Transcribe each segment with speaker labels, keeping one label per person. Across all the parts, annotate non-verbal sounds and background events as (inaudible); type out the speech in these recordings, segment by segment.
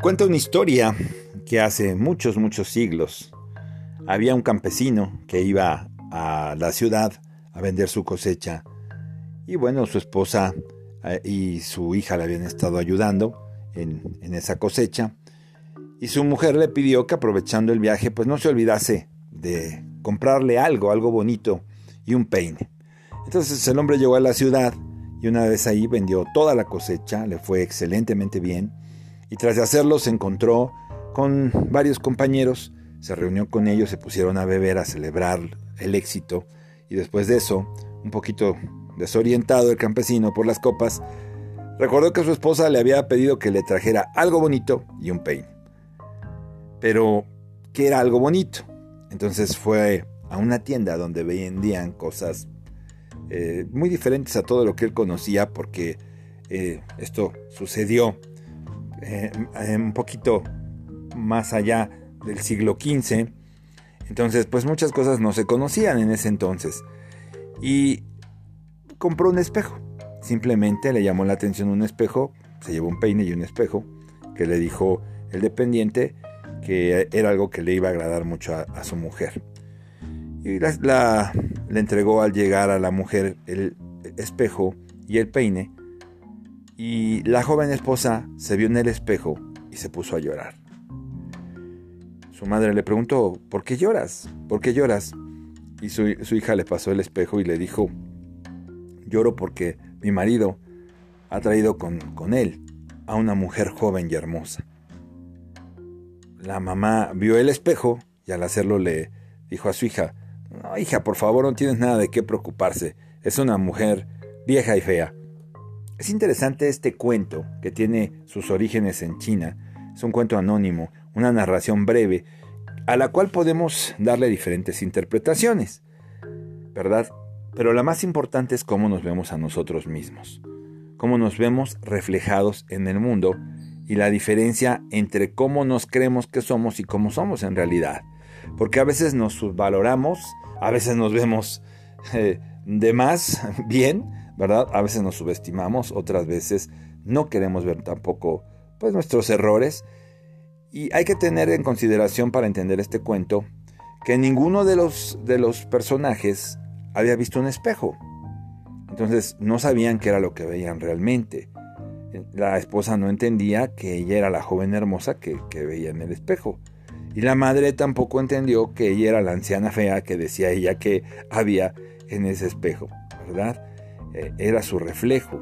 Speaker 1: Cuenta una historia que hace muchos, muchos siglos había un campesino que iba a la ciudad a vender su cosecha y bueno, su esposa eh, y su hija le habían estado ayudando en, esa cosecha y su mujer le pidió que aprovechando el viaje pues no se olvidase de comprarle algo, algo bonito y un peine. Entonces el hombre llegó a la ciudad y una vez ahí vendió toda la cosecha, le fue excelentemente bien y tras de hacerlo se encontró con varios compañeros, se reunió con ellos, se pusieron a beber, a celebrar el éxito y después de eso, un poquito desorientado el campesino por las copas, recordó que su esposa le había pedido que le trajera algo bonito y un peine. Pero, ¿qué era algo bonito? Entonces fue a una tienda donde vendían cosas eh, muy diferentes a todo lo que él conocía porque eh, esto sucedió eh, un poquito más allá del siglo XV. Entonces, pues muchas cosas no se conocían en ese entonces. Y compró un espejo. Simplemente le llamó la atención un espejo, se llevó un peine y un espejo, que le dijo el dependiente que era algo que le iba a agradar mucho a, su mujer. Y la, le entregó al llegar a la mujer el espejo y el peine. Y la joven esposa se vio en el espejo y se puso a llorar. Su madre le preguntó, ¿por qué lloras? ¿Por qué lloras? Y su, su hija le pasó el espejo y le dijo, lloro porque mi marido ha traído con, con él a una mujer joven y hermosa. La mamá vio el espejo y al hacerlo le dijo a su hija, no, hija, por favor, no tienes nada de qué preocuparse. Es una mujer vieja y fea. Es interesante este cuento que tiene sus orígenes en China. Es un cuento anónimo, una narración breve, a la cual podemos darle diferentes interpretaciones, ¿verdad? Pero la más importante es cómo nos vemos a nosotros mismos, cómo nos vemos reflejados en el mundo y la diferencia entre cómo nos creemos que somos y cómo somos en realidad. Porque a veces nos subvaloramos, a veces nos vemos eh, de más (laughs) bien, ¿verdad? A veces nos subestimamos, otras veces no queremos ver tampoco pues nuestros errores y hay que tener en consideración para entender este cuento que ninguno de los, de los personajes había visto un espejo. Entonces no sabían qué era lo que veían realmente. La esposa no entendía que ella era la joven hermosa que, veía en el espejo. Y la madre tampoco entendió que ella era la anciana fea que decía ella que había en ese espejo, ¿verdad? Eh, era su reflejo.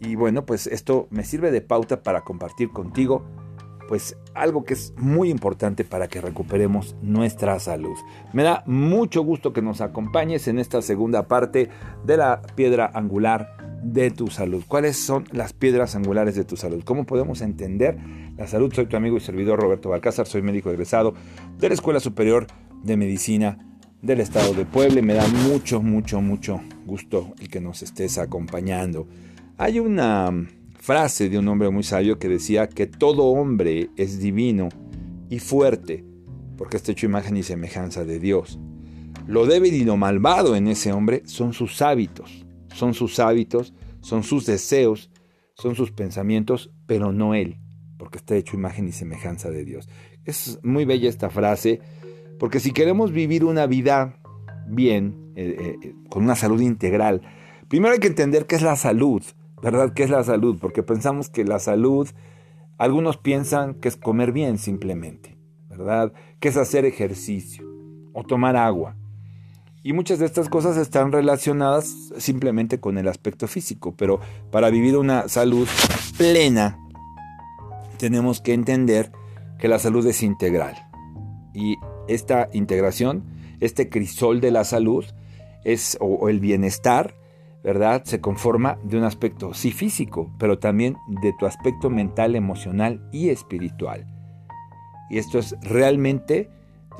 Speaker 1: Y bueno, pues esto me sirve de pauta para compartir contigo pues algo que es muy importante para que recuperemos nuestra salud. Me da mucho gusto que nos acompañes en esta segunda parte de la piedra angular de tu salud. ¿Cuáles son las piedras angulares de tu salud? ¿Cómo podemos entender la salud? Soy tu amigo y servidor Roberto Balcázar, soy médico egresado de la Escuela Superior de Medicina del Estado de Puebla. Me da mucho, mucho, mucho gusto el que nos estés acompañando. Hay una frase de un hombre muy sabio que decía que todo hombre es divino y fuerte, porque está hecho imagen y semejanza de Dios. Lo débil y lo malvado en ese hombre son sus hábitos, son sus hábitos, son sus deseos, son sus pensamientos, pero no él, porque está hecho imagen y semejanza de Dios. Es muy bella esta frase, porque si queremos vivir una vida bien, eh, eh, con una salud integral, primero hay que entender qué es la salud. ¿verdad? ¿Qué es la salud? Porque pensamos que la salud, algunos piensan que es comer bien simplemente, ¿verdad? Que es hacer ejercicio o tomar agua. Y muchas de estas cosas están relacionadas simplemente con el aspecto físico, pero para vivir una salud plena tenemos que entender que la salud es integral. Y esta integración, este crisol de la salud, es, o el bienestar, ¿verdad? Se conforma de un aspecto, sí físico, pero también de tu aspecto mental, emocional y espiritual. Y esto es realmente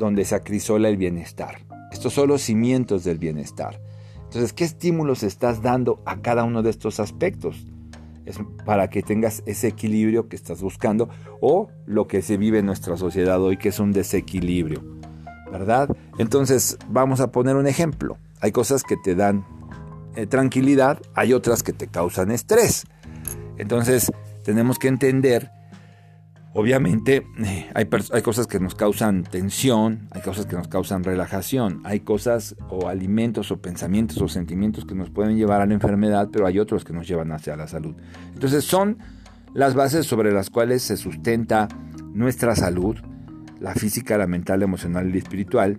Speaker 1: donde se acrisola el bienestar. Estos son los cimientos del bienestar. Entonces, ¿qué estímulos estás dando a cada uno de estos aspectos? Es para que tengas ese equilibrio que estás buscando o lo que se vive en nuestra sociedad hoy, que es un desequilibrio, ¿verdad? Entonces, vamos a poner un ejemplo. Hay cosas que te dan eh, tranquilidad, hay otras que te causan estrés. Entonces tenemos que entender Obviamente eh, hay, hay, cosas que nos causan tensión, hay cosas que nos causan relajación, hay cosas o alimentos o pensamientos o sentimientos que nos pueden llevar a la enfermedad, pero hay otros que nos llevan hacia la salud. Entonces son las bases sobre las cuales se sustenta nuestra salud, la física, la mental, la emocional y la espiritual,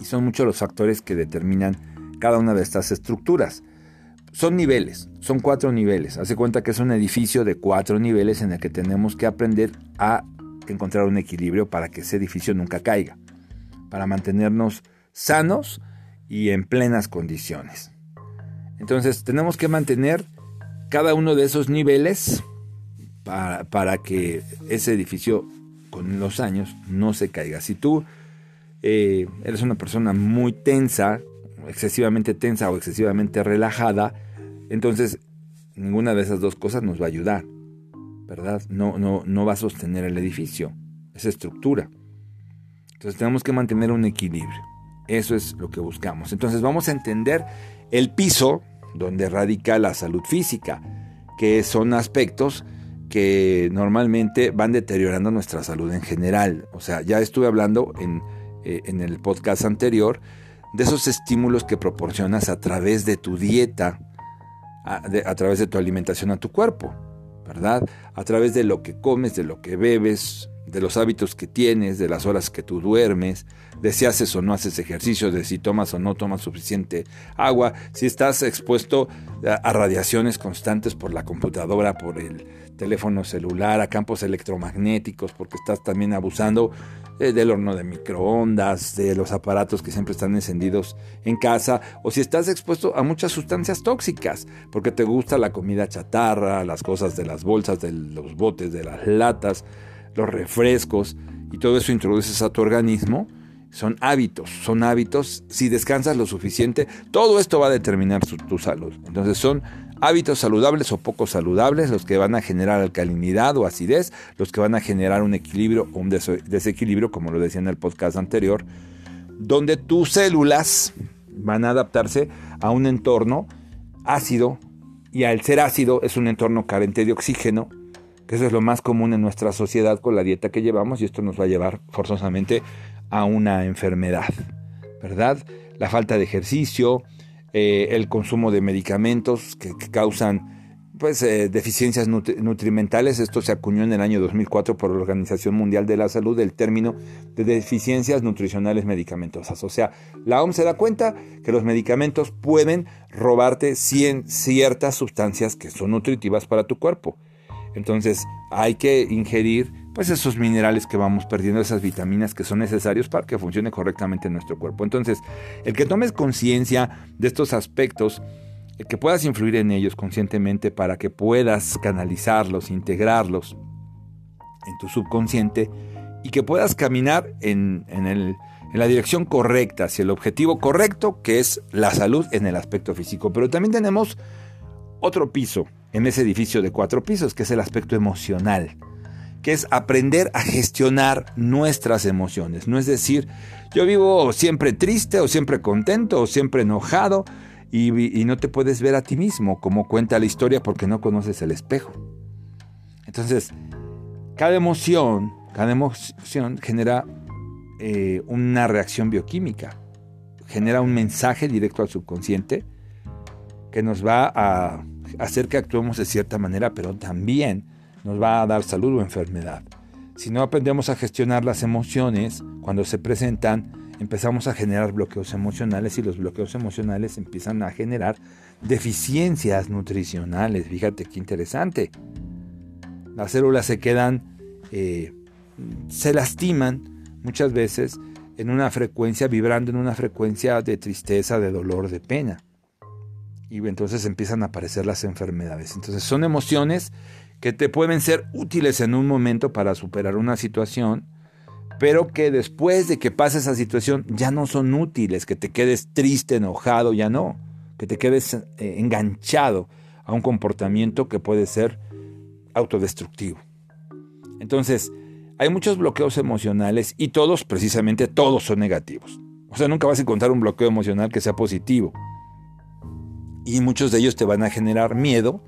Speaker 1: y son muchos los factores que determinan cada una de estas estructuras son niveles, son cuatro niveles. Hace cuenta que es un edificio de cuatro niveles en el que tenemos que aprender a encontrar un equilibrio para que ese edificio nunca caiga, para mantenernos sanos y en plenas condiciones. Entonces tenemos que mantener cada uno de esos niveles para, que ese edificio con los años no se caiga. Si tú eh, eres una persona muy tensa, excesivamente tensa o excesivamente relajada, entonces ninguna de esas dos cosas nos va a ayudar, ¿verdad? No, no, no va a sostener el edificio, esa estructura. Entonces tenemos que mantener un equilibrio. Eso es lo que buscamos. Entonces vamos a entender el piso donde radica la salud física, que son aspectos que normalmente van deteriorando nuestra salud en general. O sea, ya estuve hablando en, eh, en el podcast anterior de esos estímulos que proporcionas a través de tu dieta, a, través de tu alimentación a tu cuerpo, ¿verdad? A través de lo que comes, de lo que bebes, de los hábitos que tienes, de las horas que tú duermes, de si haces o no haces ejercicio, de si tomas o no tomas suficiente agua, si estás expuesto a, radiaciones constantes por la computadora, por el teléfono celular, a campos electromagnéticos, porque estás también abusando eh, del horno de microondas, de los aparatos que siempre están encendidos en casa, o si estás expuesto a muchas sustancias tóxicas, porque te gusta la comida chatarra, las cosas de las bolsas, de los botes, de las latas, los refrescos, y todo eso introduces a tu organismo, son hábitos, son hábitos. Si descansas lo suficiente, todo esto va a determinar tu salud. Entonces son hábitos saludables o poco saludables los que van a generar alcalinidad o acidez, los que van a generar un equilibrio o un desequilibrio, como lo decía en el podcast anterior, donde tus células van a adaptarse a un entorno ácido y al ser ácido es un entorno carente de oxígeno, que eso es lo más común en nuestra sociedad con la dieta que llevamos y esto nos va a llevar forzosamente a una enfermedad, ¿verdad? La falta de ejercicio, eh, el consumo de medicamentos que, causan pues, eh, deficiencias nutrimentales. Esto se acuñó en el año 2004 por la Organización Mundial de la Salud el término de deficiencias nutricionales medicamentosas. O sea, la OMS se da cuenta que los medicamentos pueden robarte ciertas sustancias que son nutritivas para tu cuerpo. Entonces hay que ingerir pues esos minerales que vamos perdiendo, esas vitaminas que son necesarios para que funcione correctamente nuestro cuerpo. Entonces, el que tomes conciencia de estos aspectos, el que puedas influir en ellos conscientemente para que puedas canalizarlos, integrarlos en tu subconsciente y que puedas caminar en, en la dirección correcta, hacia el objetivo correcto, que es la salud en el aspecto físico. Pero también tenemos otro piso en ese edificio de cuatro pisos, que es el aspecto emocional que es aprender a gestionar nuestras emociones. No es decir, yo vivo siempre triste o siempre contento o siempre enojado y, no te puedes ver a ti mismo como cuenta la historia porque no conoces el espejo. Entonces, cada emoción, cada emoción genera eh, una reacción bioquímica, genera un mensaje directo al subconsciente que nos va a hacer que actuemos de cierta manera, pero también nos va a dar salud o enfermedad. Si no aprendemos a gestionar las emociones, cuando se presentan, empezamos a generar bloqueos emocionales y los bloqueos emocionales empiezan a generar deficiencias nutricionales. Fíjate qué interesante. Las células se quedan, eh, se lastiman muchas veces en una frecuencia, vibrando en una frecuencia de tristeza, de dolor, de pena. Y entonces empiezan a aparecer las enfermedades. Entonces son emociones que te pueden ser útiles en un momento para superar una situación, pero que después de que pase esa situación ya no son útiles, que te quedes triste, enojado, ya no, que te quedes eh, enganchado a un comportamiento que puede ser autodestructivo. Entonces, hay muchos bloqueos emocionales y todos, precisamente todos son negativos. O sea, nunca vas a encontrar un bloqueo emocional que sea positivo. Y muchos de ellos te van a generar miedo,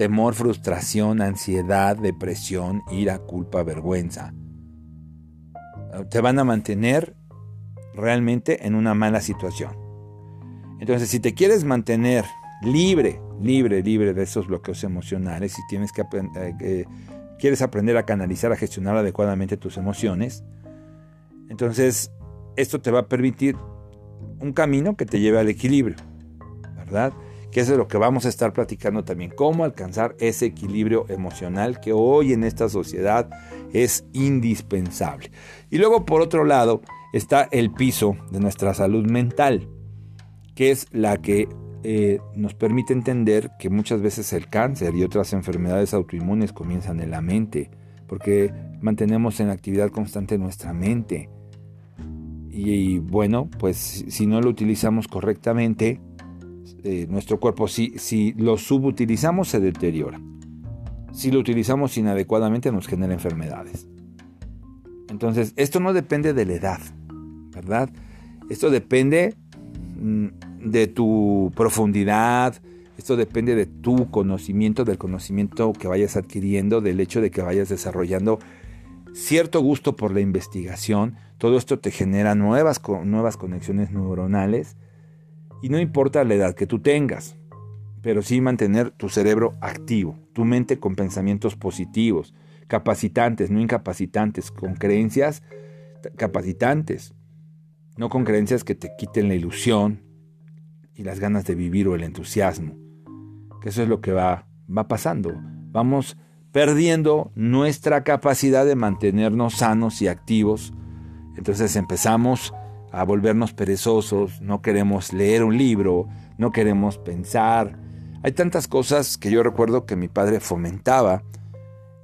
Speaker 1: temor, frustración, ansiedad, depresión, ira, culpa, vergüenza. Te van a mantener realmente en una mala situación. Entonces, si te quieres mantener libre, libre, libre de esos bloqueos emocionales, si tienes que eh, quieres aprender a canalizar, a gestionar adecuadamente tus emociones, entonces esto te va a permitir un camino que te lleve al equilibrio, ¿verdad? Que eso es lo que vamos a estar platicando también, cómo alcanzar ese equilibrio emocional que hoy en esta sociedad es indispensable. Y luego, por otro lado, está el piso de nuestra salud mental, que es la que eh, nos permite entender que muchas veces el cáncer y otras enfermedades autoinmunes comienzan en la mente, porque mantenemos en actividad constante nuestra mente. Y, bueno, pues si no lo utilizamos correctamente, eh, nuestro cuerpo, si, si lo subutilizamos, se deteriora. Si lo utilizamos inadecuadamente, nos genera enfermedades. Entonces, esto no depende de la edad, ¿verdad? Esto depende mm, de tu profundidad, esto depende de tu conocimiento, del conocimiento que vayas adquiriendo, del hecho de que vayas desarrollando cierto gusto por la investigación. Todo esto te genera nuevas, nuevas conexiones neuronales y no importa la edad que tú tengas, pero sí mantener tu cerebro activo, tu mente con pensamientos positivos, capacitantes, no incapacitantes, con creencias capacitantes, no con creencias que te quiten la ilusión, y las ganas de vivir o el entusiasmo. Que eso es lo que va, va pasando. Vamos perdiendo nuestra capacidad de mantenernos sanos y activos. Entonces empezamos a volvernos perezosos, no queremos leer un libro, no queremos pensar. Hay tantas cosas que yo recuerdo que mi padre fomentaba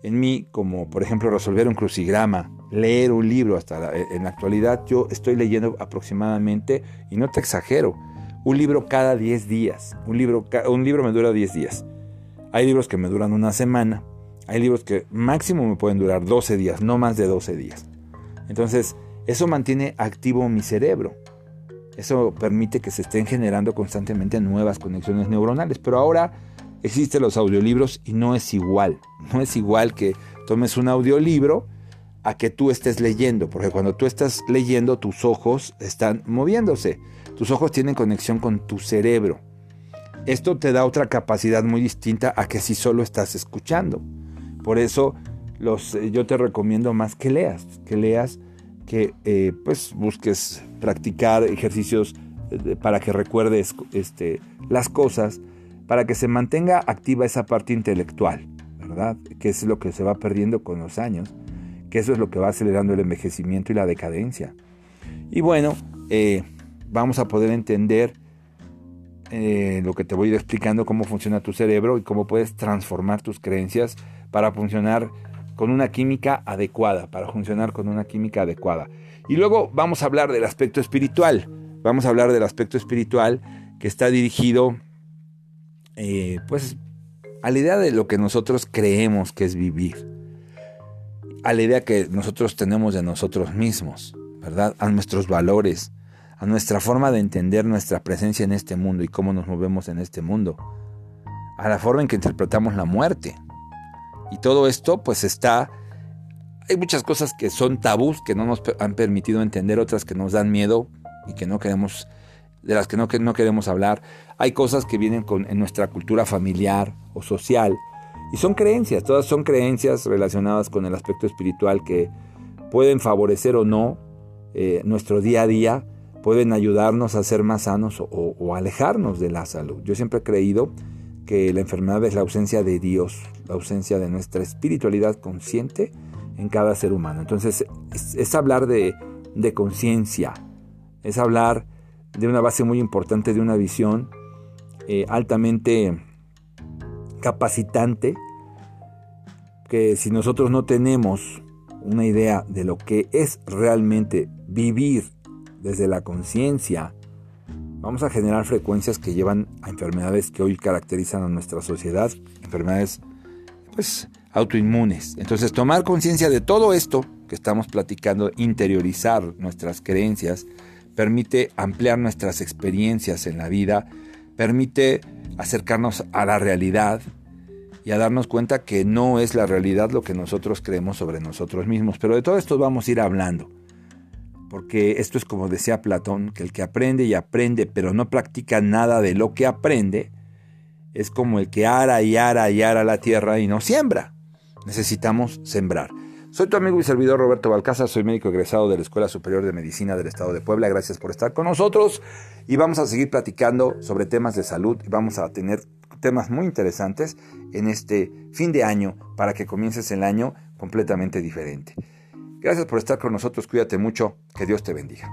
Speaker 1: en mí, como por ejemplo resolver un crucigrama, leer un libro. Hasta en la actualidad yo estoy leyendo aproximadamente, y no te exagero, un libro cada 10 días. Un libro, un libro me dura 10 días. Hay libros que me duran una semana. Hay libros que máximo me pueden durar 12 días, no más de 12 días. Entonces, eso mantiene activo mi cerebro. Eso permite que se estén generando constantemente nuevas conexiones neuronales. Pero ahora existen los audiolibros y no es igual. No es igual que tomes un audiolibro a que tú estés leyendo. Porque cuando tú estás leyendo, tus ojos están moviéndose. Tus ojos tienen conexión con tu cerebro. Esto te da otra capacidad muy distinta a que si solo estás escuchando. Por eso los, eh, yo te recomiendo más que leas, que leas, que eh, pues busques practicar ejercicios eh, para que recuerdes este, las cosas, para que se mantenga activa esa parte intelectual, ¿verdad? Que es lo que se va perdiendo con los años, que eso es lo que va acelerando el envejecimiento y la decadencia. Y bueno, vamos a poder entender eh, lo que te voy a ir explicando, cómo funciona tu cerebro y cómo puedes transformar tus creencias para funcionar con una química adecuada, para funcionar con una química adecuada. Y luego vamos a hablar del aspecto espiritual. Vamos a hablar del aspecto espiritual que está dirigido, eh, pues, a la idea de lo que nosotros creemos que es vivir, a la idea que nosotros tenemos de nosotros mismos, ¿verdad? A nuestros valores, a nuestra forma de entender nuestra presencia en este mundo y cómo nos movemos en este mundo, a la forma en que interpretamos la muerte. Y todo esto pues está... Hay muchas cosas que son tabús, que no nos han permitido entender, otras que nos dan miedo y que no queremos, de las que no, que no queremos hablar. Hay cosas que vienen con, en nuestra cultura familiar o social y son creencias, todas son creencias relacionadas con el aspecto espiritual que pueden favorecer o no eh, nuestro día a día, pueden ayudarnos a ser más sanos o, alejarnos de la salud. Yo siempre he creído que la enfermedad es la ausencia de Dios, la ausencia de nuestra espiritualidad consciente en cada ser humano. Entonces es, hablar de, conciencia, es hablar de una base muy importante, de una visión eh, altamente capacitante, que si nosotros no tenemos una idea de lo que es realmente vivir desde la conciencia, vamos a generar frecuencias que llevan a enfermedades que hoy caracterizan a nuestra sociedad, enfermedades pues autoinmunes. Entonces, tomar conciencia de todo esto que estamos platicando, interiorizar nuestras creencias, permite ampliar nuestras experiencias en la vida, permite acercarnos a la realidad y a darnos cuenta que no es la realidad lo que nosotros creemos sobre nosotros mismos. Pero de todo esto vamos a ir hablando, porque esto es como decía Platón, que el que aprende y aprende, pero no practica nada de lo que aprende, es como el que ara y ara y ara la tierra y no siembra. Necesitamos sembrar. Soy tu amigo y servidor Roberto Balcázar, soy médico egresado de la Escuela Superior de Medicina del Estado de Puebla. Gracias por estar con nosotros y vamos a seguir platicando sobre temas de salud vamos a tener temas muy interesantes en este fin de año para que comiences el año completamente diferente. Gracias por estar con nosotros, cuídate mucho, que Dios te bendiga.